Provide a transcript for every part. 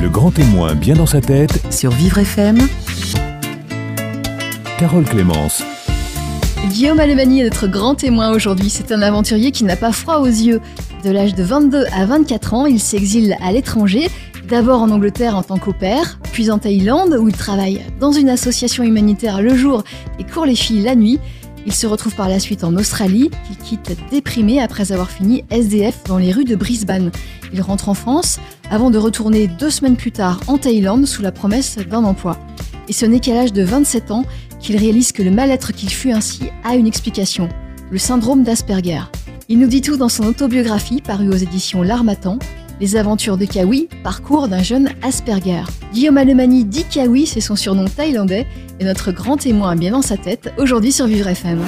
Le grand témoin bien dans sa tête, sur Vivre FM. Carole Clémence. Guillaume Alemani est notre grand témoin aujourd'hui. C'est un aventurier qui n'a pas froid aux yeux. De l'âge de 22 à 24 ans, il s'exile à l'étranger, d'abord en Angleterre en tant qu'opère, puis en Thaïlande où il travaille dans une association humanitaire le jour et court les filles la nuit. Il se retrouve par la suite en Australie, qu'il quitte déprimé après avoir fini SDF dans les rues de Brisbane. Il rentre en France avant de retourner deux semaines plus tard en Thaïlande sous la promesse d'un emploi. Et ce n'est qu'à l'âge de 27 ans qu'il réalise que le mal-être qu'il fut ainsi a une explication, le syndrome d'Asperger. Il nous dit tout dans son autobiographie parue aux éditions L'Armatan, Les aventures de Kawi, parcours d'un jeune Asperger. Guillaume Alemani dit Kawi, c'est son surnom thaïlandais, et notre grand témoin bien dans sa tête, aujourd'hui sur Vivre FM.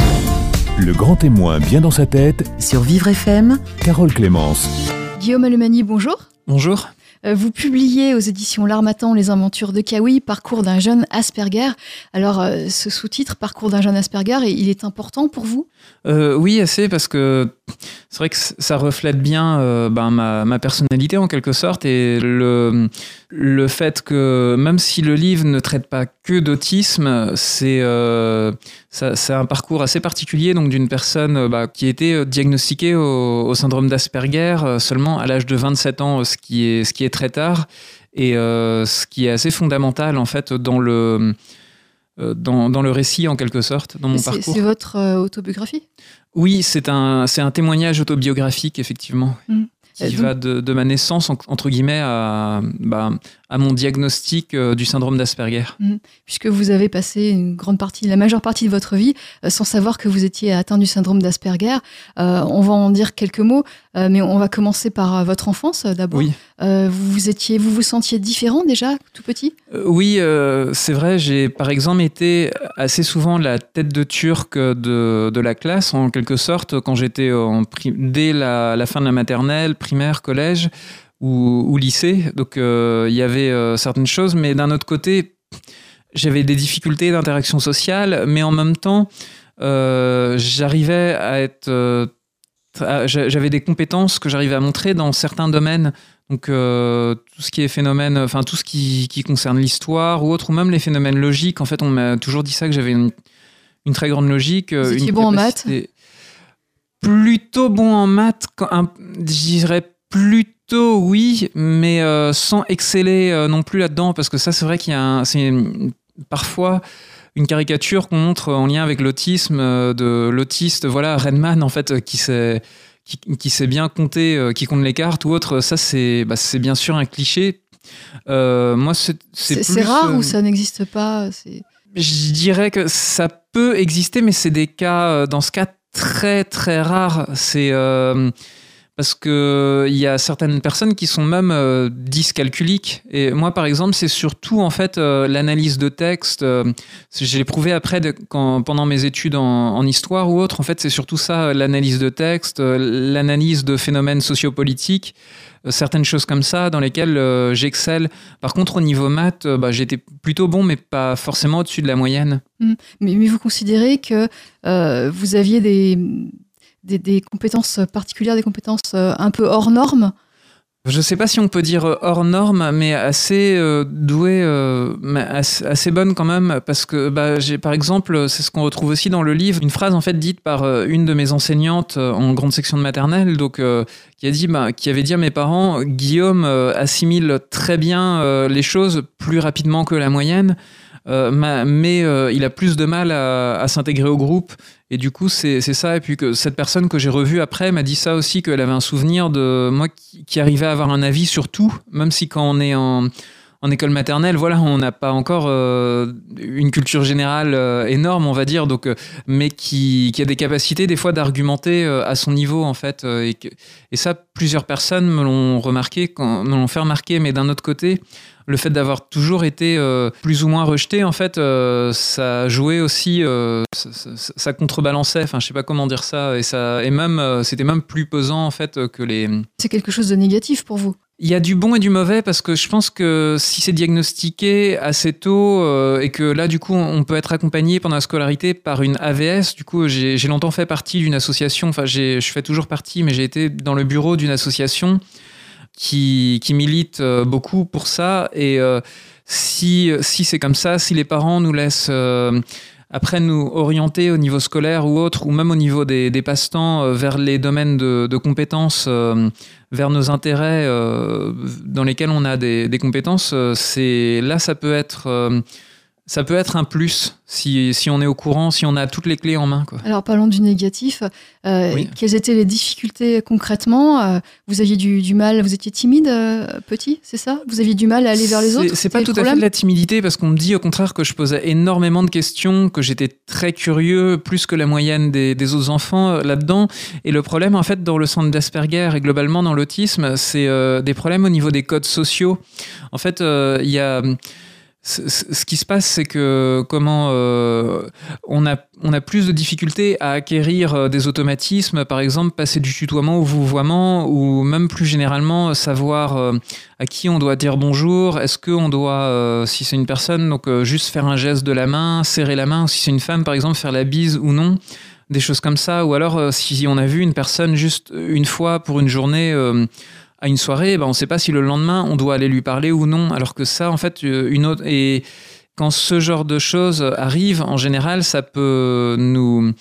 Le grand témoin bien dans sa tête, Sur Vivre FM, Carole Clémence. Guillaume Alemani, bonjour. Bonjour. Euh, Vous publiez aux éditions L'Armatan Les aventures de Kawi, parcours d'un jeune Asperger. Alors, euh, ce sous-titre, parcours d'un jeune Asperger, il est important pour vous? Euh, oui, assez, parce que c'est vrai que ça reflète bien euh, ben, ma, ma personnalité en quelque sorte et le, le fait que même si le livre ne traite pas que d'autisme, c'est euh, un parcours assez particulier donc d'une personne euh, bah, qui a été euh, diagnostiquée au, au syndrome d'Asperger seulement à l'âge de 27 ans, ce qui est, ce qui est très tard et euh, ce qui est assez fondamental en fait dans le dans, dans le récit en quelque sorte, dans mon parcours. c'est votre euh, autobiographie? Oui, c'est un, c'est un témoignage autobiographique, effectivement, Mhm. qui donc- va de, de ma naissance, en- entre guillemets, à, bah, à mon diagnostic euh, du syndrome d'Asperger. puisque vous avez passé une grande partie, la majeure partie de votre vie euh, sans savoir que vous étiez atteint du syndrome d'Asperger. Euh, on va en dire quelques mots, euh, mais on va commencer par votre enfance d'abord. Oui, Euh, vous vous étiez, vous vous sentiez différent déjà, tout petit? Oui c'est vrai, j'ai par exemple été assez souvent la tête de turc de, de la classe, en quelque sorte, quand j'étais dès la, la fin de la maternelle, primaire, collège ou, ou lycée. Donc euh, il y avait euh, certaines choses, mais d'un autre côté, j'avais des difficultés d'interaction sociale, mais en même temps, euh, j'arrivais à être. j'avais des compétences que j'arrivais à montrer dans certains domaines. Donc, euh, tout ce qui est phénomène, enfin, tout ce qui, qui concerne l'histoire ou autre, ou même les phénomènes logiques. En fait, on m'a toujours dit ça que j'avais une, une très grande logique. Vous une bon en maths? Plutôt bon en maths, je dirais plutôt oui, mais euh, sans exceller euh, non plus là-dedans, parce que ça, c'est vrai qu'il y a un- c'est parfois une caricature qu'on montre en lien avec l'autisme euh, de l'autiste, voilà, Redman, en fait, qui sait, qui, qui sait bien compter, qui compte les cartes ou autre. Ça, c'est bah, c'est bien sûr un cliché. Moi, c'est C'est c'est plus, rare ou ça n'existe pas c'est- je dirais que ça peut exister, mais c'est des cas, dans ce cas, très très rares. C'est euh, parce que il y a certaines personnes qui sont même euh, dyscalculiques. Et moi, par exemple, c'est surtout en fait euh, l'analyse de texte. euh, je prouvé après quand, pendant mes études en, histoire ou autre. En fait, c'est surtout ça, euh, l'analyse de texte, euh, l'analyse de phénomènes sociopolitiques, certaines choses comme ça dans lesquelles j'excelle. Par contre, au niveau maths, bah, j'étais plutôt bon, mais pas forcément au-dessus de la moyenne. mais, mais vous considérez que vous aviez des, des, compétences particulières, des compétences euh, un peu hors normes Je sais pas si on peut dire euh, hors norme, mais assez euh, douée, euh, assez, assez bonne quand même, parce que bah, par exemple, c'est ce qu'on retrouve aussi dans le livre, une phrase en fait dite par une de mes enseignantes en grande section de maternelle, donc qui a dit, bah, qui avait dit à mes parents, Guillaume assimile très bien les choses plus rapidement que la moyenne. ma- mais il a plus de mal à s'intégrer au groupe et du coup, c'est ça. Et puis que cette personne que j'ai revue après m'a dit ça aussi, qu'elle avait un souvenir de moi qui, qui arrivait à avoir un avis sur tout, même si quand on est en, en école maternelle, voilà, on n'a pas encore euh, une culture générale euh, énorme, on va dire, donc, euh, mais qui, a des capacités des fois d'argumenter à son niveau, en fait. et, ça, plusieurs personnes me l'ont remarqué, me l'ont fait remarquer, mais d'un autre côté, le fait d'avoir toujours été plus ou moins rejeté, en fait, ça jouait aussi, ça, ça- ça contrebalançait, enfin, je sais pas comment dire ça, et ça, et même, c'était même plus pesant, en fait, que les. C'est quelque chose de négatif pour vous? Il y a du bon et du mauvais parce que je pense que si c'est diagnostiqué assez tôt euh, et que là, du coup, on peut être accompagné pendant la scolarité par une AVS, du coup, j'ai longtemps fait partie d'une association, enfin, je fais toujours partie, mais j'ai été dans le bureau d'une association qui, militent euh, beaucoup pour ça. Et euh, si, si c'est comme ça, si les parents nous laissent euh, après nous orienter au niveau scolaire ou autre, ou même au niveau des, des passe-temps euh, vers les domaines de, de compétences, euh, vers nos intérêts euh, dans lesquels on a des, des compétences, c'est là ça peut être ça peut être un plus si, si on est au courant, si on a toutes les clés en main. Quoi. Alors parlons du négatif. Euh, Oui. Quelles étaient les difficultés concrètement? Euh, Vous aviez du, du mal, vous étiez timide euh, petit, c'est ça? Vous aviez du mal à aller vers les autres? C'est pas tout à fait de la timidité parce qu'on me dit au contraire que je posais énormément de questions, que j'étais très curieux, plus que la moyenne des, des autres enfants là-dedans. Et le problème, en fait, dans le centre d'Asperger et globalement dans l'autisme, c'est des problèmes au niveau des codes sociaux. En fait, il y a. Ce qui se passe, c'est que comment euh, on a plus de difficultés à acquérir euh, des automatismes, par exemple passer du tutoiement au vouvoiement, ou même plus généralement savoir euh, à qui on doit dire bonjour, est-ce qu'on doit, si c'est une personne, donc juste faire un geste de la main, serrer la main, si c'est une femme par exemple, faire la bise ou non, des choses comme ça, ou alors si on a vu une personne juste une fois pour une journée à une soirée, ben, on ne sait pas si le lendemain on doit aller lui parler ou non, alors que ça en fait euh, une autre et quand ce genre de choses arrive, en général, ça peut nous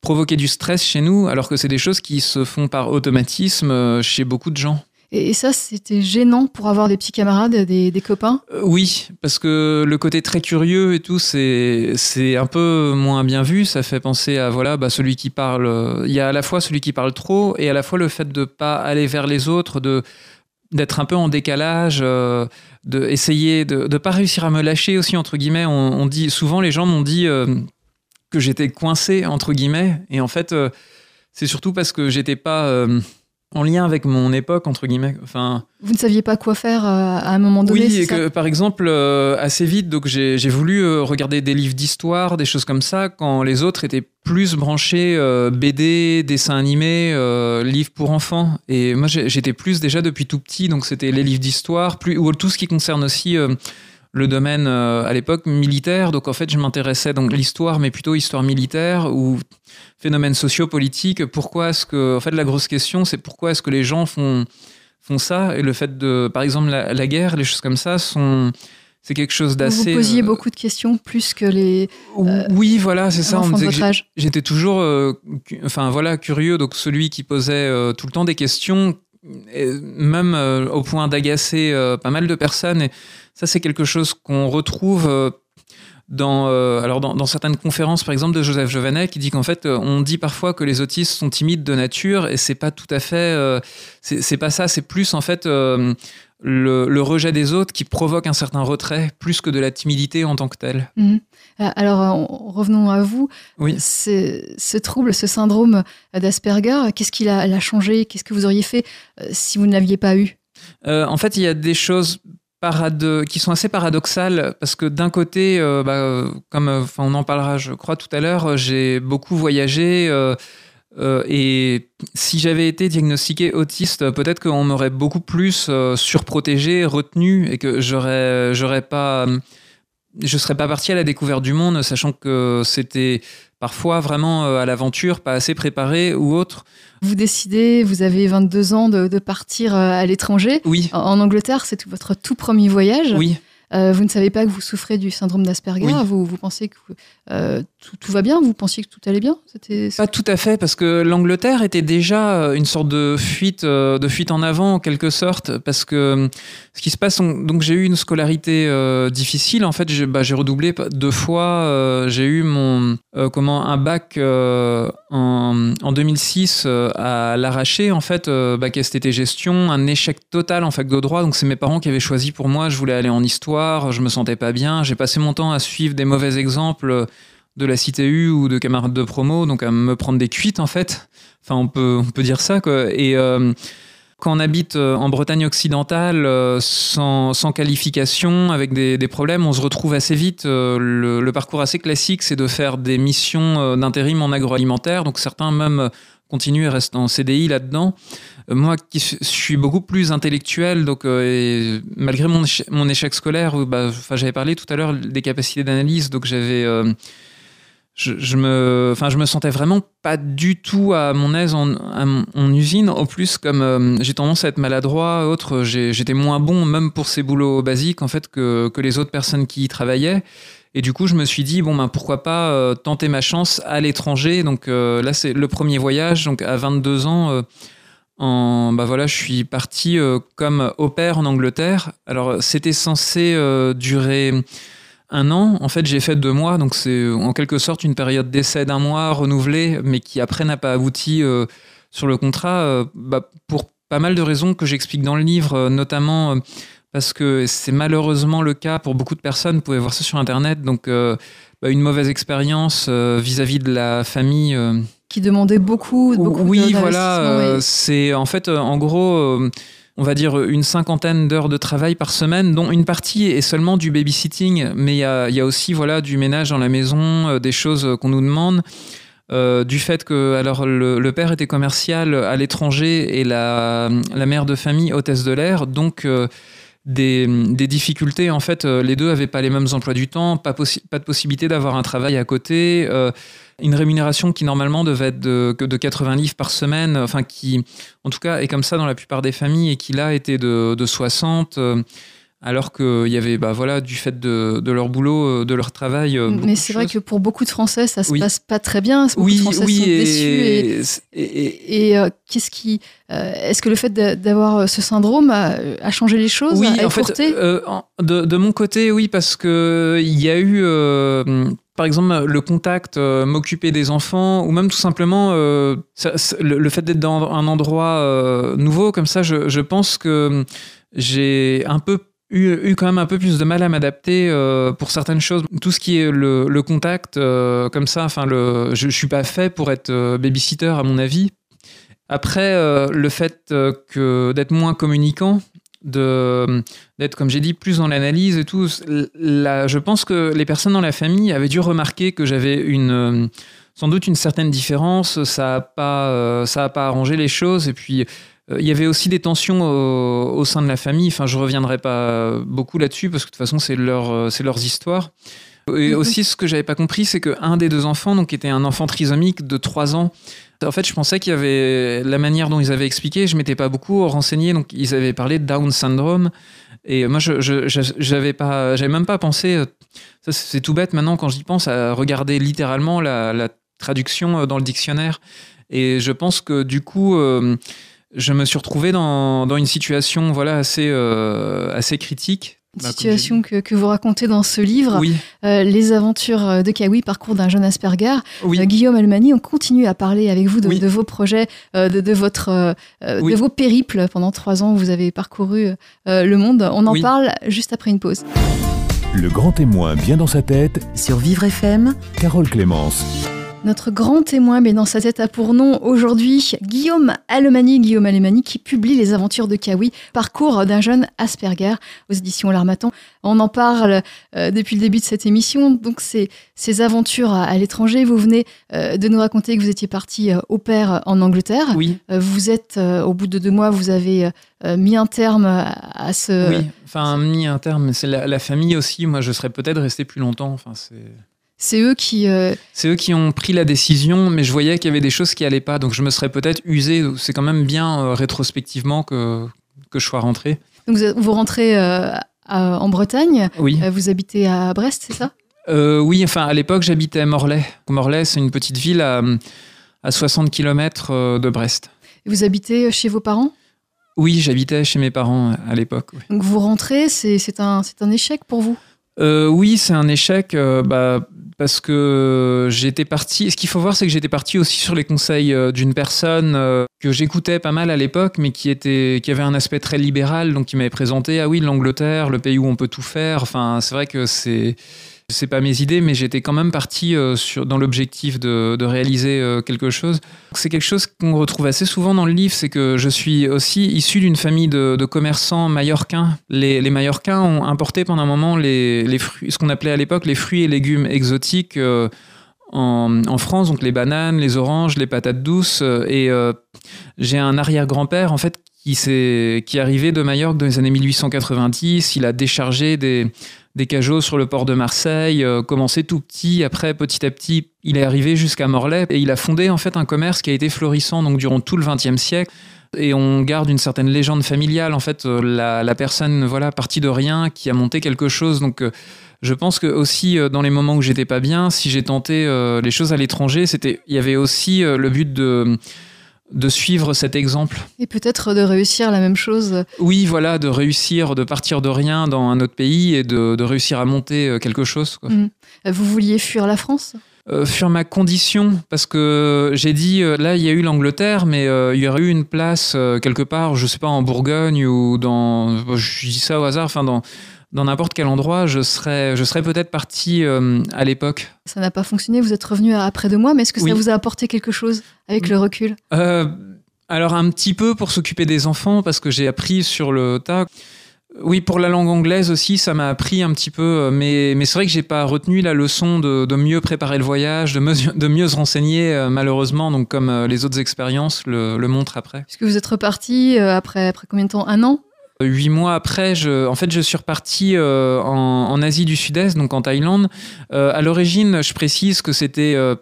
provoquer du stress chez nous, alors que c'est des choses qui se font par automatisme euh, chez beaucoup de gens. Et, ça, c'était gênant pour avoir des petits camarades, des, copains? Euh, oui, parce que le côté très curieux et tout, c'est un peu moins bien vu. Ça fait penser à voilà, bah, celui qui parle. Il y a à la fois celui qui parle trop et à la fois le fait de pas aller vers les autres, de d'être un peu en décalage, euh, de essayer de de pas réussir à me lâcher aussi entre guillemets. On, dit souvent les gens m'ont dit euh, que j'étais coincé entre guillemets et en fait euh, c'est surtout parce que j'étais pas en lien avec mon époque entre guillemets. Enfin. Vous ne saviez pas quoi faire euh, à un moment donné Oui, et que par exemple, euh, assez vite, donc j'ai voulu euh, regarder des livres d'histoire, des choses comme ça, quand les autres étaient plus branchés BD, dessins animés, livres pour enfants. Et moi, j'étais plus déjà depuis tout petit, donc c'était les livres d'histoire, plus ou tout ce qui concerne aussi le domaine euh, à l'époque militaire. Donc en fait, je m'intéressais donc l'histoire, mais plutôt histoire militaire ou phénomènes sociopolitiques. Pourquoi est-ce que, en fait, la grosse question, c'est pourquoi est-ce que les gens font font ça et le fait de, par exemple, la, la guerre, les choses comme ça sont c'est quelque chose d'assez. vous posiez euh, beaucoup de questions, plus que les oui, voilà, c'est ça. On j'étais toujours, euh, enfin voilà, curieux. Donc celui qui posait euh, tout le temps des questions, même euh, au point d'agacer euh, pas mal de personnes. Et ça, c'est quelque chose qu'on retrouve. Dans, euh, alors dans, dans certaines conférences, par exemple, de Joseph Jovanet, qui dit qu'en fait, euh, on dit parfois que les autistes sont timides de nature, et c'est pas tout à fait, euh, c'est pas ça, c'est plus en fait euh, le, le rejet des autres qui provoque un certain retrait, plus que de la timidité en tant que telle. Mhm. Euh, Alors, on- revenons à vous. Oui. Ce trouble, ce syndrome d'Asperger, qu'est-ce qu'il a, l'a changé? Qu'est-ce que vous auriez fait si vous ne l'aviez pas eu? Euh, en fait, il y a des choses qui sont assez paradoxales parce que d'un côté, euh, bah, euh, comme euh, enfin, on en parlera, je crois tout à l'heure, j'ai beaucoup voyagé et si j'avais été diagnostiqué autiste, peut-être qu'on m'aurait beaucoup plus surprotégé, retenu et que j'aurais, j'aurais pas, je serais pas parti à la découverte du monde, sachant que c'était parfois vraiment euh, à l'aventure, pas assez préparé ou autre. Vous décidez, vous avez 22 ans, de, de partir euh, à l'étranger. Oui, En, en Angleterre, c'est votre tout premier voyage. oui. Euh, vous ne savez pas que vous souffrez du syndrome d'Asperger. Oui. Vous, vous pensez que euh, tout, tout va bien Vous pensiez que tout allait bien Pas tout à fait, parce que l'Angleterre était déjà euh, une sorte de fuite, de fuite en avant en quelque sorte, parce que ce qui se passe, on- donc j'ai eu une scolarité euh, difficile. En fait, j'ai bah, redoublé deux fois. j'ai eu mon comment un bac en, en 2006 euh, à l'arraché. En fait, bac STT gestion, un échec total en fac de droit. Donc c'est mes parents qui avaient choisi pour moi. Je voulais aller en histoire, je me sentais pas bien. J'ai passé mon temps à suivre des mauvais exemples de la CTU ou de camarades de promo, donc à me prendre des cuites en fait. Enfin, on peut, on peut dire ça. Et euh, quand on habite euh, en Bretagne occidentale euh, sans, qualification, avec des, problèmes, on se retrouve assez vite. le, parcours assez classique, c'est de faire des missions d'intérim en agroalimentaire. Donc certains même continuent et restent en CDI là-dedans. Moi, qui suis- beaucoup plus intellectuel, donc euh, malgré mon, mon échec scolaire, bah, j'avais parlé tout à l'heure des capacités d'analyse, donc j'avais euh, je, je, me, enfin, je me sentais vraiment pas du tout à mon aise en, en usine. En plus, comme euh, j'ai tendance à être maladroit, autre, j'étais moins bon, même pour ces boulots basiques, en fait, que, que les autres personnes qui y travaillaient. Et du coup, je me suis dit, bon, ben, pourquoi pas tenter ma chance à l'étranger. Donc là, c'est le premier voyage. Donc à 22 ans, en, bah voilà, je suis parti comme au pair en Angleterre. Alors, c'était censé durer un an. En fait, j'ai fait deux mois, donc c'est en quelque sorte une période d'essai d'un mois renouvelée, mais qui après n'a pas abouti euh, sur le contrat euh, bah, pour pas mal de raisons que j'explique dans le livre, euh, notamment parce que c'est malheureusement le cas pour beaucoup de personnes. Vous pouvez voir ça sur Internet. Donc, bah, une mauvaise expérience vis-à-vis de la famille. Qui demandait beaucoup, beaucoup oui, voilà. C'est en fait, en gros on va dire, une cinquantaine d'heures de travail par semaine, dont une partie est seulement du babysitting, mais il y a, aussi voilà, du ménage dans la maison, euh, des choses qu'on nous demande. Euh, du fait que alors le, père était commercial à l'étranger et la, mère de famille hôtesse de l'air, donc euh, des, difficultés. En fait, les deux n'avaient pas les mêmes emplois du temps, pas, de possibilité d'avoir un travail à côté une rémunération qui normalement devait être de, de 80 livres par semaine, enfin qui en tout cas est comme ça dans la plupart des familles et qui là était de, de 60 euh, alors qu'il y avait bah, voilà, du fait de, de, leur boulot, euh, de leur travail. Euh, Mais c'est vrai que pour beaucoup de Français, ça se passe pas très bien. Beaucoup oui, de Français oui, sont et, déçus. Et, et, qu'est-ce qui, est-ce que le fait d'avoir ce syndrome a, changé les choses Oui, en fait, de, de, mon côté, oui, parce que il y a eu par exemple le contact, euh, m'occuper des enfants, ou même tout simplement euh, le, fait d'être dans un endroit euh, nouveau comme ça, je, pense que j'ai un peu eu, quand même un peu plus de mal à m'adapter pour certaines choses. Tout ce qui est le, contact, comme ça, enfin, le, je, ne suis pas fait pour être babysitter à mon avis. Après, le fait que d'être moins communicant, d'être comme j'ai dit plus dans l'analyse et tout là, je pense que les personnes dans la famille avaient dû remarquer que j'avais une sans doute une certaine différence ça a pas euh, ça pas arrangé les choses et puis euh, il y avait aussi des tensions au, sein de la famille enfin je reviendrai pas beaucoup là-dessus parce que de toute façon c'est leur euh, c'est leurs histoires et mhm. aussi ce que j'avais pas compris c'est que un des deux enfants donc était un enfant trisomique de 3 ans en fait, je pensais qu'il y avait la manière dont ils avaient expliqué, je m'étais pas beaucoup renseigné, donc ils avaient parlé de Down syndrome. Et moi, je j'avais pas, j'avais même pas pensé. Euh, ça, c'est tout bête maintenant quand j'y pense à regarder littéralement la, traduction euh, dans le dictionnaire. Et je pense que du coup, euh, je me suis retrouvé dans, dans une situation voilà assez assez critique une bah, situation que, que, vous racontez dans ce livre, euh, Les aventures euh, de Kawi, parcours d'un jeune Asperger. Euh, Guillaume Almani, on continue à parler avec vous de, de vos projets, de, de, votre, de vos périples. Pendant trois ans, vous avez parcouru le monde. On en parle juste après une pause. Le grand témoin bien dans sa tête. Sur Vivre FM. Carole Clémence. Notre grand témoin, mais dans sa tête a pour nom aujourd'hui Guillaume Alemani, Guillaume Alemani qui publie Les aventures de Kawi, parcours d'un jeune Asperger aux éditions L'Armatan. On en parle euh, depuis le début de cette émission. Donc, ces, ces aventures à, l'étranger, vous venez euh, de nous raconter que vous étiez parti euh, au père en Angleterre. Oui. vous êtes, au bout de deux mois, vous avez mis un terme à, ce. Oui, enfin, mis un terme. C'est la, la, famille aussi. Moi, je serais peut-être resté plus longtemps. Enfin, c'est. C'est eux qui. Euh, c'est eux qui ont pris la décision, mais je voyais qu'il y avait des choses qui allaient pas, donc je me serais peut-être usé. C'est quand même bien euh, rétrospectivement que, que je sois rentré. Donc vous, rentrez euh, en Bretagne. Oui. vous habitez à Brest, c'est ça? Oui, enfin à l'époque j'habitais à Morlaix. Morlaix, c'est une petite ville à, à 60 km de Brest. Et vous habitez chez vos parents? Oui, j'habitais chez mes parents à l'époque. Donc vous rentrez, c'est un, un échec pour vous? Oui, c'est un échec. bah, parce que j'étais parti. Ce qu'il faut voir, c'est que j'étais parti aussi sur les conseils euh, d'une personne euh, que j'écoutais pas mal à l'époque, mais qui était, qui avait un aspect très libéral, donc qui m'avait présenté ah oui l'Angleterre, le pays où on peut tout faire. Enfin, c'est vrai que c'est c'est pas mes idées, mais j'étais quand même parti euh, sur, dans l'objectif de, réaliser euh, quelque chose. C'est quelque chose qu'on retrouve assez souvent dans le livre, c'est que je suis aussi issu d'une famille de, commerçants mallorquins. Les, les, Mallorquins ont importé pendant un moment les, les fruits, ce qu'on appelait à l'époque les fruits et légumes exotiques. Euh, en, en, France, donc les bananes, les oranges, les patates douces. Et j'ai un arrière-grand-père, en fait, qui, est, qui est arrivé de Majorque dans les années 1890. Il a déchargé des, des cajots sur le port de Marseille, euh, commencé tout petit, après petit à petit, il est arrivé jusqu'à Morlaix et il a fondé en fait un commerce qui a été florissant donc durant tout le XXe siècle. Et on garde une certaine légende familiale, en fait, euh, la, la personne, voilà, partie de rien, qui a monté quelque chose. Donc, euh, je pense que aussi euh, dans les moments où j'étais pas bien, si j'ai tenté les choses à l'étranger, c'était, il y avait aussi le but de de suivre cet exemple. Et peut-être de réussir la même chose. Oui, voilà, de réussir, de partir de rien dans un autre pays et de, de réussir à monter euh, quelque chose. Quoi. Mm. Vous vouliez fuir la France? Euh, sur ma condition, parce que j'ai dit, euh, là, il y a eu l'Angleterre, mais euh, il y aurait eu une place euh, quelque part, je sais pas, en Bourgogne ou dans. Je dis ça au hasard, enfin, dans. Dans n'importe quel endroit, je serais, je serais peut-être parti euh, à l'époque. Ça n'a pas fonctionné, vous êtes revenu après deux mois, mais est-ce que Oui. ça vous a apporté quelque chose avec le recul? Euh, alors un petit peu pour s'occuper des enfants parce que j'ai appris sur le tas. Oui, pour la langue anglaise aussi, ça m'a appris un petit peu, euh, mais, mais c'est vrai que j'ai pas retenu la leçon de, de mieux préparer le voyage, de mieux, de mieux se renseigner, malheureusement, donc comme les autres expériences le, le montrent après. Puisque vous êtes reparti après, après combien de temps? Un an? Huit mois après, je, en fait, je suis reparti euh, en, en Asie du Sud-Est, donc en Thaïlande. Euh, à l'origine, je précise que c'était euh,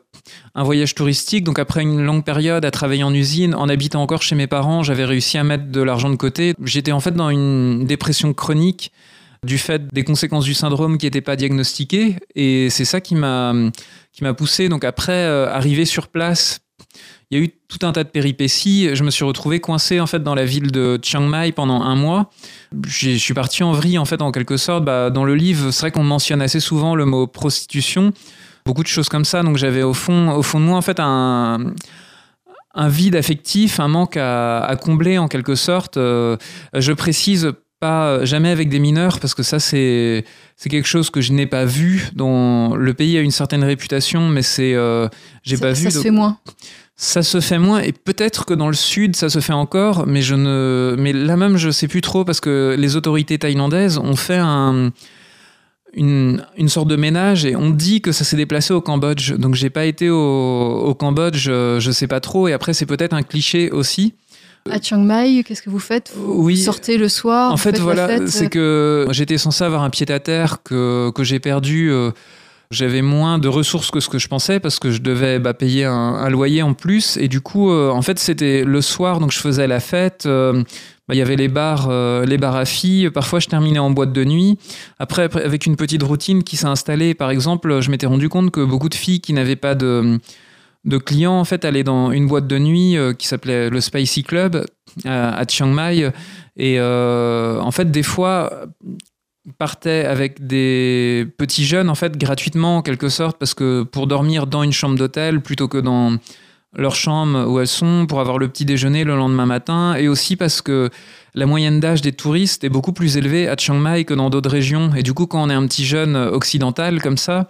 un voyage touristique. Donc après une longue période à travailler en usine, en habitant encore chez mes parents, j'avais réussi à mettre de l'argent de côté. J'étais en fait dans une dépression chronique du fait des conséquences du syndrome qui n'étaient pas diagnostiquées. Et c'est ça qui m'a qui m'a poussé. Donc après, euh, arrivé sur place, il y a eu tout un tas de péripéties. Je me suis retrouvé coincé en fait dans la ville de Chiang Mai pendant un mois. Je suis parti en vrille en fait en quelque sorte. Bah, dans le livre, c'est vrai qu'on mentionne assez souvent le mot prostitution, beaucoup de choses comme ça. Donc j'avais au fond, au fond de moi en fait un un vide affectif, un manque à, à combler en quelque sorte. Euh, je précise pas jamais avec des mineurs parce que ça c'est c'est quelque chose que je n'ai pas vu. Dont le pays a une certaine réputation, mais c'est euh, j'ai ça, pas ça vu. se donc- fait moins. Ça se fait moins et peut-être que dans le sud ça se fait encore, mais je ne, mais là même je sais plus trop parce que les autorités thaïlandaises ont fait un, une, une sorte de ménage et on dit que ça s'est déplacé au Cambodge. Donc j'ai pas été au, au Cambodge, je, je sais pas trop et après c'est peut-être un cliché aussi. À Chiang Mai, qu'est-ce que vous faites? Vous, Oui. sortez le soir En fait, voilà, c'est que j'étais censé avoir un pied à terre que, que j'ai perdu. euh, j'avais moins de ressources que ce que je pensais parce que je devais bah, payer un, loyer en plus. Et du coup, euh, en fait, c'était le soir, donc je faisais la fête. euh, bah, Il y avait les bars, euh, les bars à filles. Parfois, je terminais en boîte de nuit. Après, avec une petite routine qui s'est installée, par exemple, je m'étais rendu compte que beaucoup de filles qui n'avaient pas de, clients, en fait, allaient dans une boîte de nuit qui s'appelait le Spicy Club à, Chiang Mai. Et en fait, des fois, partaient avec des petits jeunes, en fait, gratuitement, en quelque sorte, parce que pour dormir dans une chambre d'hôtel plutôt que dans leur chambre où elles sont, pour avoir le petit déjeuner le lendemain matin, et aussi parce que la moyenne d'âge des touristes est beaucoup plus élevée à Chiang Mai que dans d'autres régions. Et du coup, quand on est un petit jeune occidental comme ça,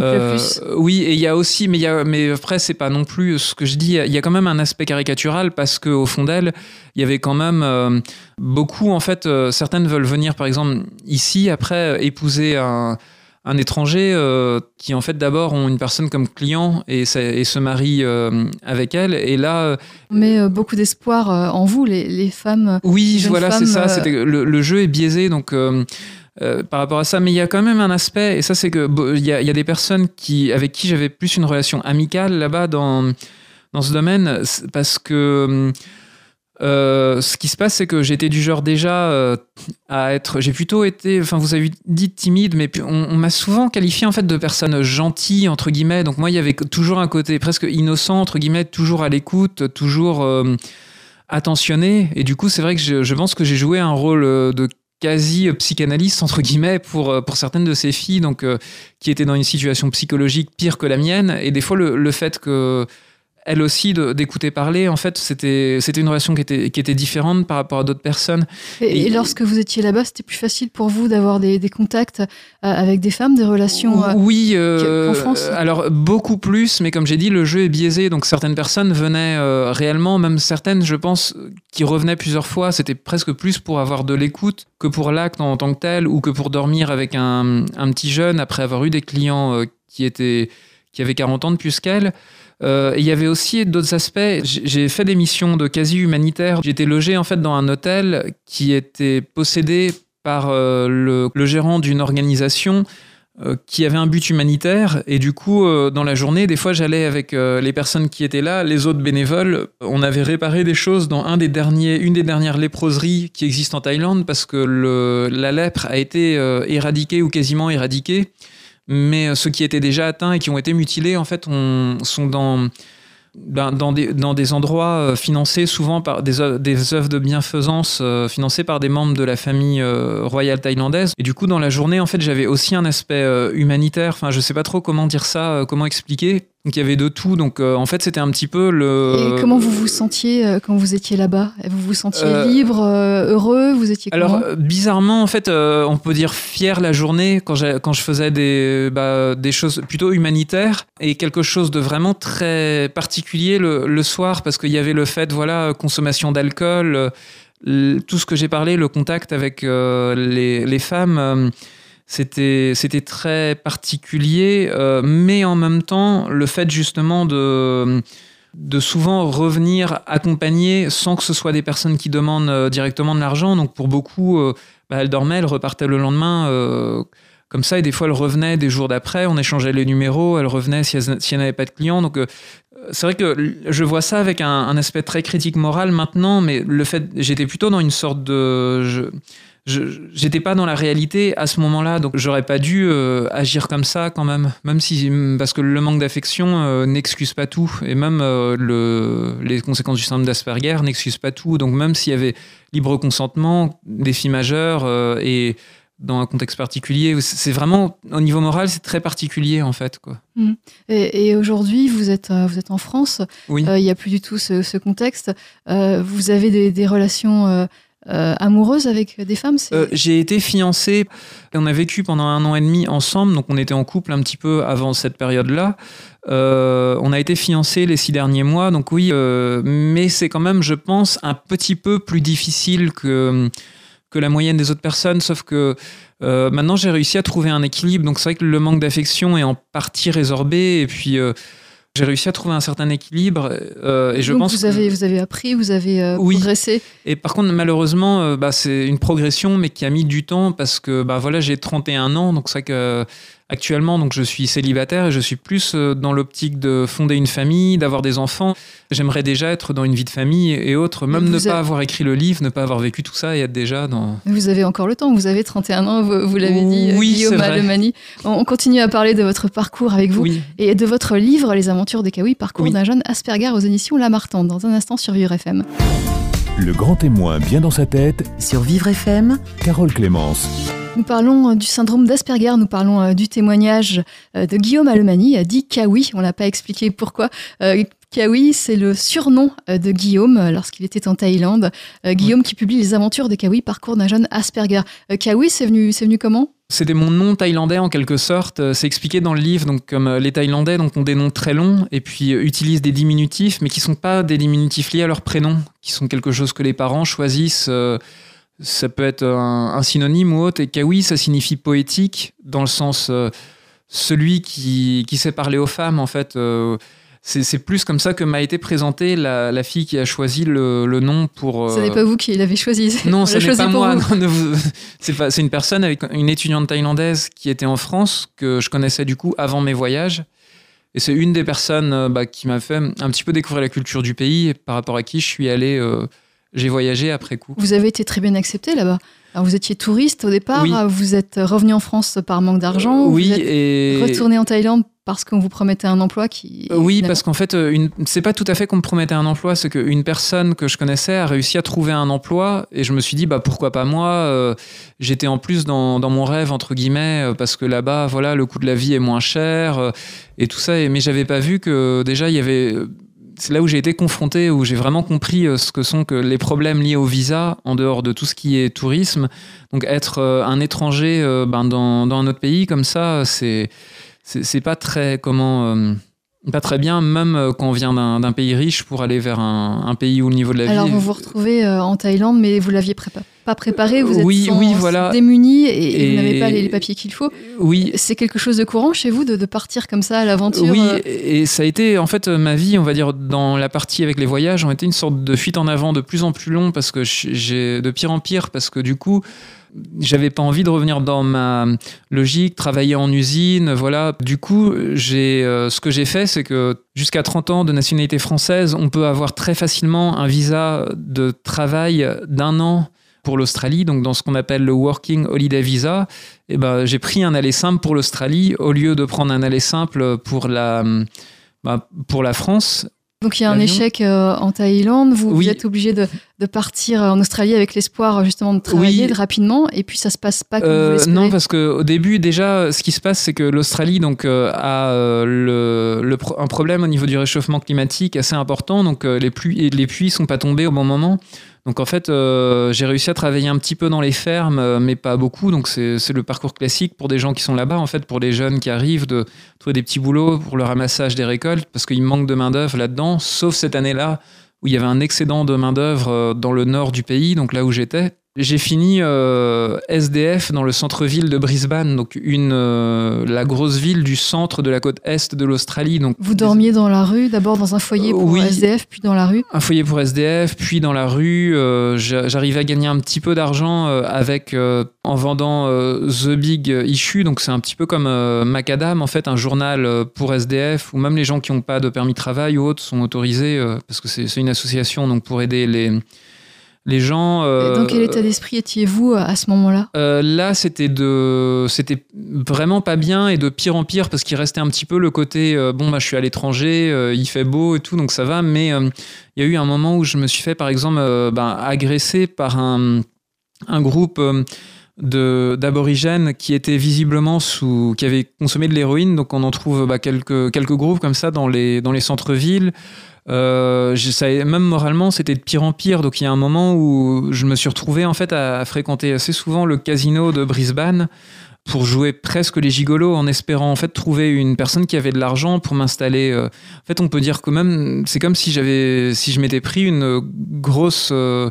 euh. Oui, et il y a aussi, mais, y a, mais après, c'est pas non plus ce que je dis. Il y a quand même un aspect caricatural parce qu'au fond d'elle, il y avait quand même euh, beaucoup, en fait, euh, certaines veulent venir, par exemple, ici, après, euh, épouser un, un étranger euh, qui, en fait, d'abord ont une personne comme client et, se marient euh, avec elle. Et là, euh, On met euh, beaucoup d'espoir euh, en vous, les, les femmes. oui, voilà, c'est ça. euh, le, le jeu est biaisé, donc euh, euh, par rapport à ça. Mais il y a quand même un aspect, et ça, c'est que il y a, des personnes avec qui j'avais plus une relation amicale là-bas dans dans ce domaine, parce que euh, ce qui se passe, c'est que j'étais du genre déjà euh, à être. J'ai plutôt été. Enfin, vous avez dit timide, mais on, m'a souvent qualifié en fait de personne gentille entre guillemets. Donc moi, il y avait toujours un côté presque innocent entre guillemets, toujours à l'écoute, toujours euh, attentionné. Et du coup, c'est vrai que je, pense que j'ai joué un rôle euh, de quasi psychanalyste entre guillemets pour euh, pour certaines de ces filles euh, qui étaient dans une situation psychologique pire que la mienne. Et des fois le fait que elle aussi d'écouter parler en fait c'était c'était une relation qui était qui était différente par rapport à d'autres personnes Et, Et- et lorsque vous étiez là-bas, c'était plus facile pour vous d'avoir des, des contacts euh, avec des femmes, des relations. euh, oui euh, qu'en France alors beaucoup plus mais comme j'ai dit le jeu est biaisé donc certaines personnes venaient euh, réellement même certaines je pense qui revenaient plusieurs fois c'était presque plus pour avoir de l'écoute que pour l'acte en tant que tel ou que pour dormir avec un, un petit jeune après avoir eu des clients euh, qui étaient qui avaient 40 ans de plus qu'elle Euh, il y avait aussi d'autres aspects. J'ai fait des missions de quasi humanitaire. J'étais logé en fait dans un hôtel qui était possédé par euh, le, gérant d'une organisation euh, qui avait un but humanitaire. Et du coup, dans la journée, des fois, j'allais avec les personnes qui étaient là, les autres bénévoles. On avait réparé des choses dans une des dernières léproseries qui existent en Thaïlande parce que la lèpre a été éradiquée ou quasiment éradiquée. Mais euh, ceux qui étaient déjà atteints et qui ont été mutilés, en fait, on, sont dans, ben, dans, des, endroits euh, financés souvent par des, œuvres- des œuvres de bienfaisance euh, financées par des membres de la famille euh, royale thaïlandaise. Et du coup, dans la journée, en fait, j'avais aussi un aspect euh, humanitaire. Enfin, je sais pas trop comment dire ça, euh, comment expliquer. Donc, il y avait de tout. Donc, euh, en fait, c'était un petit peu le. Et comment vous vous sentiez euh, quand vous étiez là-bas? Vous vous sentiez Euh, libre, heureux? Vous étiez Alors comment bizarrement en fait on peut dire fier la journée quand, quand je faisais des, bah, des choses plutôt humanitaires et quelque chose de vraiment très particulier le, le soir parce qu'il y avait le fait voilà consommation d'alcool tout ce que j'ai parlé le contact avec les, les femmes c'était c'était très particulier euh, mais en même temps le fait justement de de souvent revenir accompagner sans que ce soit des personnes qui demandent euh, directement de l'argent. Donc pour beaucoup, euh, bah, elles dormaient, elles repartaient le lendemain euh, comme ça, et des fois elles revenaient des jours d'après, on échangeait les numéros, elles revenaient si elles, si n'avaient pas de clients. Donc c'est vrai que je vois ça avec un, aspect très critique moral maintenant, mais le fait, j'étais plutôt dans une sorte de... j'étais pas dans la réalité à ce moment-là, donc j'aurais pas dû euh, agir comme ça quand même, même si parce que le manque d'affection euh, n'excuse pas tout, et même euh, le, les conséquences du syndrome d'Asperger n'excusent pas tout. Donc même s'il y avait libre consentement, des filles majeures euh, et dans un contexte particulier, c'est vraiment au niveau moral, c'est très particulier en fait quoi. Et, et aujourd'hui, vous êtes, vous êtes en France. Oui. Euh, Il n'y a plus du tout ce, ce contexte. Euh, vous avez des, des relations euh, amoureuses avec des femmes Euh, j'ai été fiancé. On a vécu pendant un an et demi ensemble, donc on était en couple un petit peu avant cette période-là. Euh, on a été fiancés les six derniers mois, donc oui, mais c'est quand même, je pense, un petit peu plus difficile que que la moyenne des autres personnes, sauf que maintenant j'ai réussi à trouver un équilibre. Donc c'est vrai que le manque d'affection est en partie résorbé, et puis j'ai réussi à trouver un certain équilibre. euh, et je Donc pense vous que- avez, vous avez appris, vous avez euh, Oui. progressé. et par contre, malheureusement, euh, bah, c'est une progression, mais qui a mis du temps parce que bah, voilà, j'ai 31 ans, donc c'est vrai que euh, actuellement, donc je suis célibataire et je suis plus euh, dans l'optique de fonder une famille, d'avoir des enfants. J'aimerais déjà être dans une vie de famille et autres, même ne pas avoir écrit le livre, ne pas avoir vécu tout ça et être déjà dans. Vous avez encore le temps, vous avez 31 ans, vous, vous l'avez dit, euh, Oui, Guillaume c'est vrai. Alemani. On, on continue à parler de votre parcours avec vous Oui. et de votre livre Les aventures des Kawi, parcours Oui. d'un jeune Asperger aux éditions Lamartine, dans un instant sur Vivre FM. Le grand témoin bien dans sa tête, Sur Vivre FM, Carole Clémence. Nous parlons euh, du syndrome d'Asperger, nous parlons euh, du témoignage euh, de Guillaume Alemani, dit Kawi, on l'a pas expliqué pourquoi. Kawi, c'est le surnom euh, de Guillaume euh, lorsqu'il était en Thaïlande. Euh, Guillaume qui publie Les aventures de Kawi, parcours d'un jeune Asperger. Euh, Kawi, c'est venu, c'est venu comment? C'était mon nom thaïlandais en quelque sorte. C'est expliqué dans le livre. Donc, comme les Thaïlandais donc, ont des noms très longs et puis euh, utilisent des diminutifs, mais qui sont pas des diminutifs liés à leur prénom, qui sont quelque chose que les parents choisissent. euh, ça peut être un, un synonyme ou autre. Et kawi, ça signifie poétique dans le sens euh, celui qui, qui sait parler aux femmes en fait. C'est plus comme ça que m'a été présentée la, la fille qui a choisi le, le nom pour. Ce euh, n'est pas vous qui l'avez choisi. non, on ce n'est pas moi. vous. C'est une personne avec une étudiante thaïlandaise qui était en France que je connaissais du coup avant mes voyages. Et c'est une des personnes euh, bah, qui m'a fait un petit peu découvrir la culture du pays et par rapport à qui je suis allé. euh, j'ai voyagé après coup. Vous avez été très bien accepté là-bas. Alors vous étiez touriste au départ, Oui. vous êtes revenu en France par manque d'argent, oui, vous êtes et retourné en Thaïlande parce qu'on vous promettait un emploi qui... Euh, Oui, parce qu'en fait, euh, une... c'est pas tout à fait qu'on me promettait un emploi, c'est qu'une personne que je connaissais a réussi à trouver un emploi et je me suis dit, bah pourquoi pas moi euh, J'étais en plus dans, dans mon rêve, entre guillemets, parce que là-bas, voilà, le coût de la vie est moins cher euh, et tout ça. Et- Mais j'avais pas vu que déjà, il y avait. C'est là où j'ai été confronté, où j'ai vraiment compris ce que sont que les problèmes liés au visa, en dehors de tout ce qui est tourisme. Donc être un étranger ben, dans, dans un autre pays comme ça, c'est c'est pas très comment euh, pas très bien même euh, quand on vient d'un pays riche pour aller vers un, un pays où le niveau de la Alors vie vous vous retrouvez euh, en Thaïlande, mais vous l'aviez prépa- pas préparé, vous êtes Oui, sans- oui, voilà. démuni et, et vous n'avez pas les, les papiers qu'il faut. oui C'est quelque chose de courant chez vous de, de partir comme ça à l'aventure oui et ça a été en fait ma vie on va dire dans la partie avec les voyages ont été une sorte de fuite en avant de plus en plus long parce que j'ai de pire en pire parce que du coup j'avais pas envie de revenir dans ma logique, travailler en usine, voilà. Du coup, j'ai, euh, ce que j'ai fait, c'est que jusqu'à 30 ans de nationalité française, on peut avoir très facilement un visa de travail d'un an pour l'Australie, donc dans ce qu'on appelle le Working Holiday Visa. Et ben, j'ai pris un aller simple pour l'Australie au lieu de prendre un aller simple pour la, bah, pour la France. Donc il y a un échec euh, en Thaïlande, vous, vous êtes obligé de, de, partir en Australie avec l'espoir justement de travailler rapidement, et puis ça se passe pas comme euh, vous Non, parce qu'au début déjà, ce qui se passe, c'est que l'Australie donc euh, a euh, le, le, un problème au niveau du réchauffement climatique assez important, donc les pluies les pluies sont pas tombées au bon moment. Donc en fait, euh, j'ai réussi à travailler un petit peu dans les fermes, euh, mais pas beaucoup. Donc c'est le parcours classique pour des gens qui sont là-bas, en fait, pour les jeunes qui arrivent, de trouver des petits boulots pour le ramassage des récoltes, parce qu'il manque de main-d'œuvre là-dedans, sauf cette année-là où il y avait un excédent de main-d'œuvre euh, dans le nord du pays, donc là où j'étais. J'ai fini euh, SDF dans le centre-ville de Brisbane, donc une, euh, la grosse ville du centre de la côte est de l'Australie. Donc Vous dormiez dans la rue, d'abord dans un foyer pour SDF, puis dans la rue? Un foyer pour SDF, puis dans la rue. Euh, J'arrivais à gagner un petit peu d'argent avec en vendant The Big Issue, donc c'est un petit peu comme Macadam, en fait, un journal pour SDF, où même les gens qui n'ont pas de permis de travail ou autres sont autorisés, parce que c'est une association donc pour aider les les gens. Euh, dans quel état d'esprit étiez-vous à ce moment-là? Euh, Là, c'était de, c'était vraiment pas bien et de pire en pire parce qu'il restait un petit peu le côté euh, bon bah je suis à l'étranger, il fait beau et tout donc ça va, mais il y a eu un moment où je me suis fait par exemple bah, agresser par un, un groupe d'aborigènes qui étaient visiblement sous qui avaient consommé de l'héroïne. Donc on en trouve bah, quelques quelques groupes comme ça dans les dans les centres-villes euh, même moralement, c'était de pire en pire. Donc il y a un moment où je me suis retrouvé en fait à, fréquenter assez souvent le casino de Brisbane pour jouer presque les gigolos en espérant en fait trouver une personne qui avait de l'argent pour m'installer. Euh. En fait, on peut dire que même c'est comme si j'avais si je m'étais pris une grosse euh,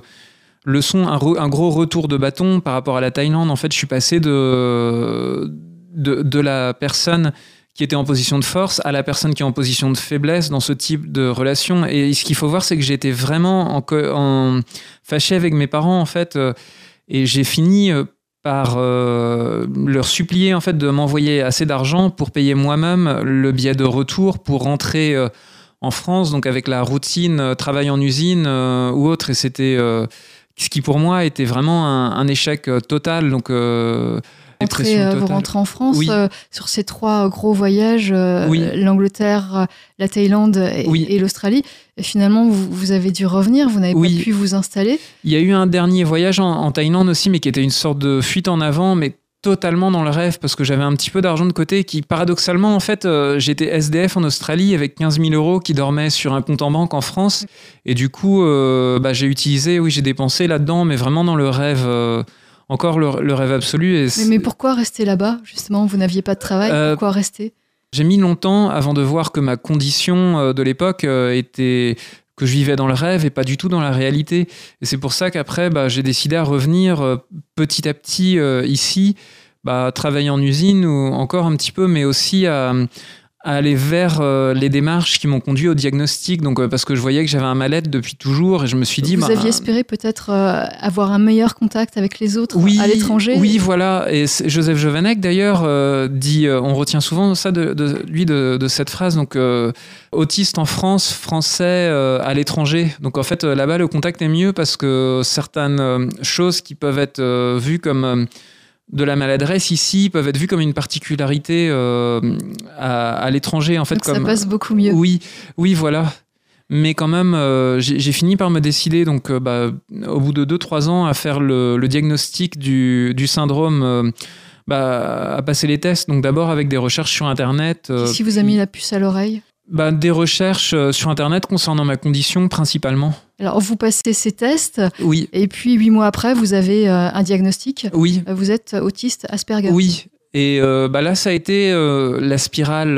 leçon, un, gros retour de bâton par rapport à la Thaïlande. En fait, je suis passé de, de la personne qui était en position de force à la personne qui est en position de faiblesse dans ce type de relation. Et ce qu'il faut voir, c'est que j'étais vraiment en, en, fâché avec mes parents, en fait, euh, et j'ai fini euh, par euh, leur supplier, en fait, de m'envoyer assez d'argent pour payer moi-même le billet de retour pour rentrer en France, donc avec la routine travail en usine ou autre. Et c'était ce qui, pour moi, était vraiment un, un échec total. Donc, euh, vous rentrez en France euh, sur ces trois gros voyages, euh, l'Angleterre, la Thaïlande et, l'Australie. Et finalement, vous, avez dû revenir, vous n'avez pas pu vous installer. Il y a eu un dernier voyage en, Thaïlande aussi, mais qui était une sorte de fuite en avant, mais totalement dans le rêve parce que j'avais un petit peu d'argent de côté qui paradoxalement en fait j'étais SDF en Australie avec 15 000 euros qui dormaient sur un compte en banque en France. Et du coup bah, j'ai utilisé oui j'ai dépensé là-dedans mais vraiment dans le rêve encore le, rêve absolu. mais, pourquoi rester là-bas Justement, vous n'aviez pas de travail. Euh, pourquoi rester? J'ai mis longtemps avant de voir que ma condition euh, de l'époque euh, était que je vivais dans le rêve et pas du tout dans la réalité. Et c'est pour ça qu'après, bah, j'ai décidé à revenir petit à petit ici, bah, travailler en usine ou encore un petit peu, mais aussi à à aller vers euh, les démarches qui m'ont conduit au diagnostic. Donc, euh, parce que je voyais que j'avais un mal-être depuis toujours et je me suis dit. Vous bah, aviez espéré peut-être euh, avoir un meilleur contact avec les autres à l'étranger Oui, voilà. Et Joseph Jovanek, d'ailleurs, dit on retient souvent ça de, lui, de, de, cette phrase. Donc, autiste en France, français à l'étranger. Donc, en fait, là-bas, le contact est mieux parce que certaines choses qui peuvent être vues comme de la maladresse ici peuvent être vues comme une particularité euh, à, l'étranger en fait donc comme ça passe beaucoup mieux. Oui oui voilà. Mais quand même euh, j'ai fini par me décider donc euh, bah, au bout de 2-3 ans à faire le, diagnostic du, syndrome bah, à passer les tests. Donc d'abord avec des recherches sur internet qui vous a mis la puce à l'oreille? Bah, Des recherches euh, sur Internet concernant ma condition principalement. Alors, vous passez ces tests. Oui. Et puis, huit mois après, vous avez euh, un diagnostic. Oui. Euh, vous êtes autiste Asperger. Oui. Et bah là, ça a été la spirale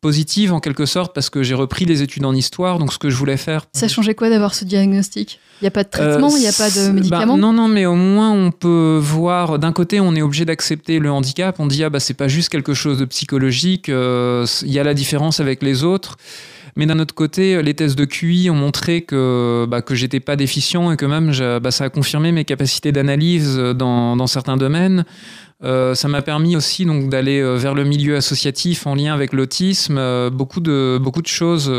positive en quelque sorte parce que j'ai repris les études en histoire, donc ce que je voulais faire. Ça changeait quoi d'avoir ce diagnostic? Il n'y a pas de traitement, il n'y a pas de bah, médicaments Non, non, mais au moins on peut voir, d'un côté on est obligé d'accepter le handicap, on dit ah bah c'est pas juste quelque chose de psychologique, il y a la différence avec les autres. Mais d'un autre côté, les tests de QI ont montré que, bah, que j'étais pas déficient et que même bah, ça a confirmé mes capacités d'analyse dans, dans, certains domaines. Euh, ça m'a permis aussi donc d'aller euh, vers le milieu associatif en lien avec l'autisme, euh, beaucoup de beaucoup de choses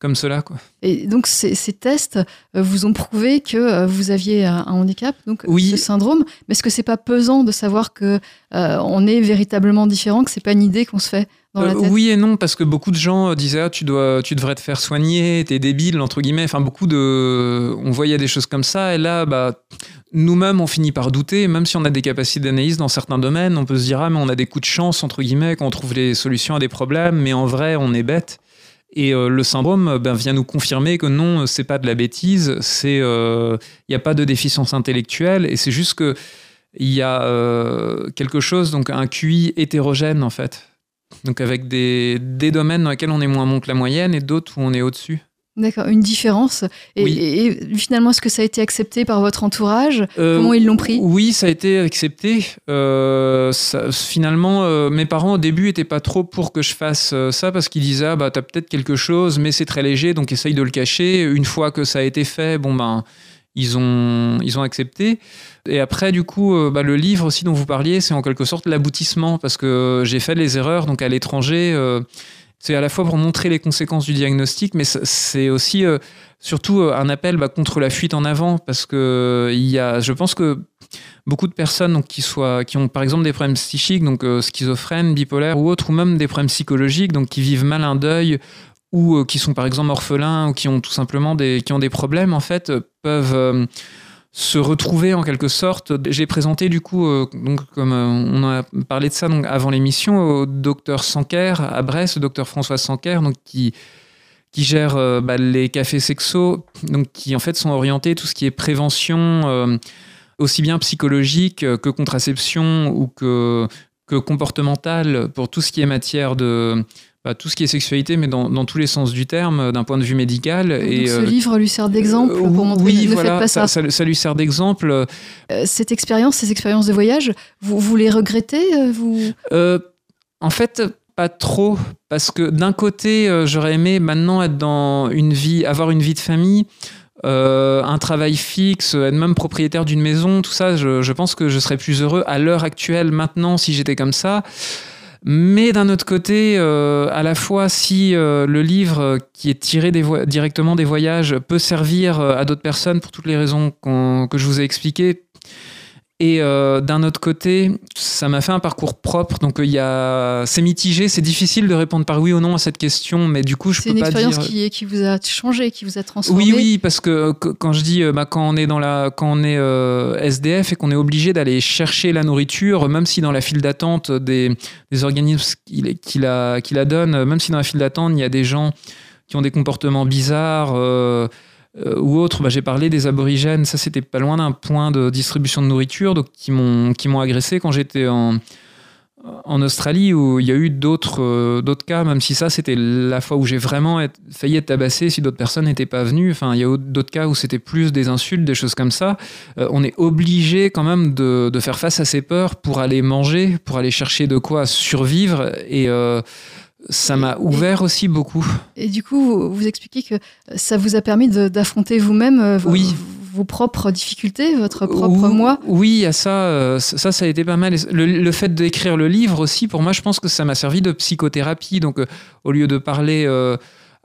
comme cela. Quoi. Et donc ces, ces, tests vous ont prouvé que vous aviez un handicap, donc oui. ce syndrome. Mais est-ce que c'est pas pesant de savoir que on est véritablement différent, que c'est pas une idée qu'on se fait? Dans la tête Oui et non, parce que beaucoup de gens disaient ah, tu dois, tu devrais te faire soigner, t'es débile entre guillemets. Enfin beaucoup de, on voyait des choses comme ça. Et là, bah nous-mêmes, on finit par douter, même si on a des capacités d'analyse dans certains domaines, on peut se dire, ah, mais on a des coups de chance, entre guillemets, quand on trouve les solutions à des problèmes, mais en vrai, on est bête. Et euh, le syndrome ben, vient nous confirmer que non, c'est pas de la bêtise, c'est il euh, n'y a pas de déficience intellectuelle, et c'est juste que il y a euh, quelque chose, donc un QI hétérogène en fait, donc avec des, des domaines dans lesquels on est moins bon que la moyenne et d'autres où on est au-dessus. D'accord, une différence. Et, finalement, est-ce que ça a été accepté par votre entourage? Euh, Comment ils l'ont pris? Oui, ça a été accepté. Euh, finalement, euh, mes parents au début n'étaient pas trop pour que je fasse ça parce qu'ils disaient ah, bah t'as peut-être quelque chose, mais c'est très léger, donc essaye de le cacher. Une fois que ça a été fait, bon ben ils ont ils ont accepté. Et après, du coup, bah, le livre aussi dont vous parliez, c'est en quelque sorte l'aboutissement parce que j'ai fait les erreurs donc à l'étranger c'est à la fois pour montrer les conséquences du diagnostic, mais c'est aussi euh, surtout euh, un appel bah, contre la fuite en avant, parce que il y a, je pense que beaucoup de personnes qui, soient, qui ont par exemple des problèmes psychiques, donc euh, schizophrènes, bipolaires ou autres, ou même des problèmes psychologiques, donc qui vivent mal un deuil, ou qui sont par exemple orphelins, ou qui ont tout simplement des, qui ont des problèmes, en fait, peuvent se retrouver en quelque sorte. J'ai présenté du coup, euh, donc comme euh, on a parlé de ça donc avant l'émission, au docteur Sanker à Brest, le docteur François Sanker, donc qui qui gère euh, bah, les cafés sexo, donc qui en fait sont orientés tout ce qui est prévention, aussi bien psychologique que contraception ou que que comportementale pour tout ce qui est matière de bah, tout ce qui est sexualité, mais dans, dans tous les sens du terme, d'un point de vue médical. Donc et, ce livre lui sert d'exemple euh, pour montrer oui, ne voilà, faites pas ça. Ça, ça lui sert d'exemple. Euh, cette expérience, ces expériences de voyage, vous, vous les regrettez vous? En fait, pas trop, parce que d'un côté, j'aurais aimé maintenant être dans une vie, avoir une vie de famille. Euh, un travail fixe, être même propriétaire d'une maison, tout ça, je, je, pense que je serais plus heureux à l'heure actuelle, maintenant, si j'étais comme ça. Mais d'un autre côté, euh, à la fois si euh, le livre qui est tiré directement des voyages peut servir euh, à d'autres personnes pour toutes les raisons que je vous ai expliquées, et euh, d'un autre côté, ça m'a fait un parcours propre, donc il y a, c'est mitigé, c'est difficile de répondre par oui ou non à cette question, mais du coup je peux pas dire. C'est une expérience qui, qui vous a changé, qui vous a transformé. Oui, oui, parce que quand je dis, bah, quand on est dans la, quand on est euh, SDF et qu'on est obligé d'aller chercher la nourriture, même si dans la file d'attente des, des organismes qui, qui, la, qui la donnent, même si dans la file d'attente il y a des gens qui ont des comportements bizarres. Euh, ou autre, bah, j'ai parlé des aborigènes. Ça, c'était pas loin d'un point de distribution de nourriture, donc qui m'ont qui m'ont agressé quand j'étais en en Australie où il y a eu d'autres euh, d'autres cas, même si ça c'était la fois où j'ai vraiment failli être tabassé si d'autres personnes n'étaient pas venues. Enfin, il y a d'autres cas où c'était plus des insultes, des choses comme ça. Euh, on est obligé quand même de, de, faire face à ces peurs pour aller manger, pour aller chercher de quoi survivre et ça m'a ouvert aussi beaucoup. Et du coup, vous, vous, expliquez que ça vous a permis d'affronter vous-même euh, vos, oui. vos, propres difficultés, votre propre moi Oui, à ça, euh, ça, ça a été pas mal. Le, le fait d'écrire le livre aussi, pour moi, je pense que ça m'a servi de psychothérapie. Donc, euh, au lieu de parler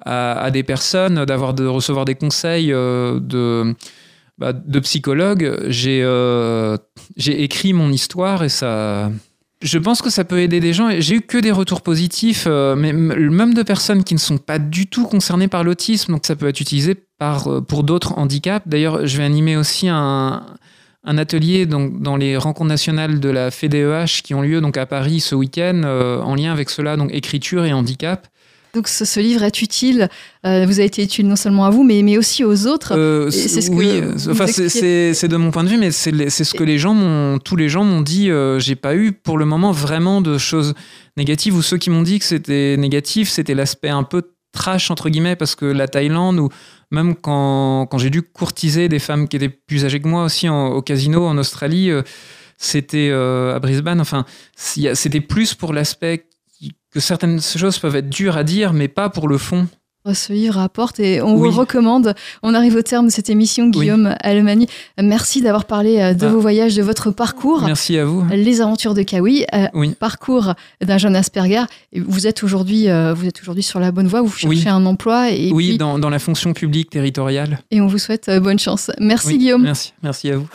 à, à, des personnes, d'avoir de recevoir des conseils de, bah, de psychologue, j'ai j'ai écrit mon histoire et ça je pense que ça peut aider des gens. J'ai eu que des retours positifs, euh, mais même de personnes qui ne sont pas du tout concernées par l'autisme. Donc ça peut être utilisé par, euh, pour d'autres handicaps. D'ailleurs, je vais animer aussi un, atelier dans les rencontres nationales de la FEDEH qui ont lieu donc à Paris ce week-end euh, en lien avec cela, donc écriture et handicap. Donc ce, ce, livre est utile, euh, vous a été utile non seulement à vous, mais, mais aussi aux autres. Euh, c'est ce oui, enfin, c'est de mon point de vue, mais c'est ce que les gens m'ont, tous les gens m'ont dit. Euh, J'ai pas eu pour le moment vraiment de choses négatives ou ceux qui m'ont dit que c'était négatif, c'était l'aspect un peu trash entre guillemets parce que la Thaïlande ou même quand, quand j'ai dû courtiser des femmes qui étaient plus âgées que moi aussi en, au casino en Australie, euh, c'était à Brisbane. Enfin, c'était plus pour l'aspect que certaines choses peuvent être dures à dire, mais pas pour le fond. Ce livre apporte et on vous Oui. le recommande. On arrive au terme de cette émission, Guillaume Alemani. Merci d'avoir parlé euh, de Ah. vos voyages, de votre parcours. Merci à vous. Les aventures de Kawi, euh, Oui. parcours d'un jeune Asperger. Vous êtes aujourd'hui, euh, vous êtes aujourd'hui sur la bonne voie. Vous cherchez Oui. un emploi et, oui, puis- dans, dans la fonction publique territoriale. et on vous souhaite bonne chance. Merci Oui, Guillaume. Merci, merci à vous.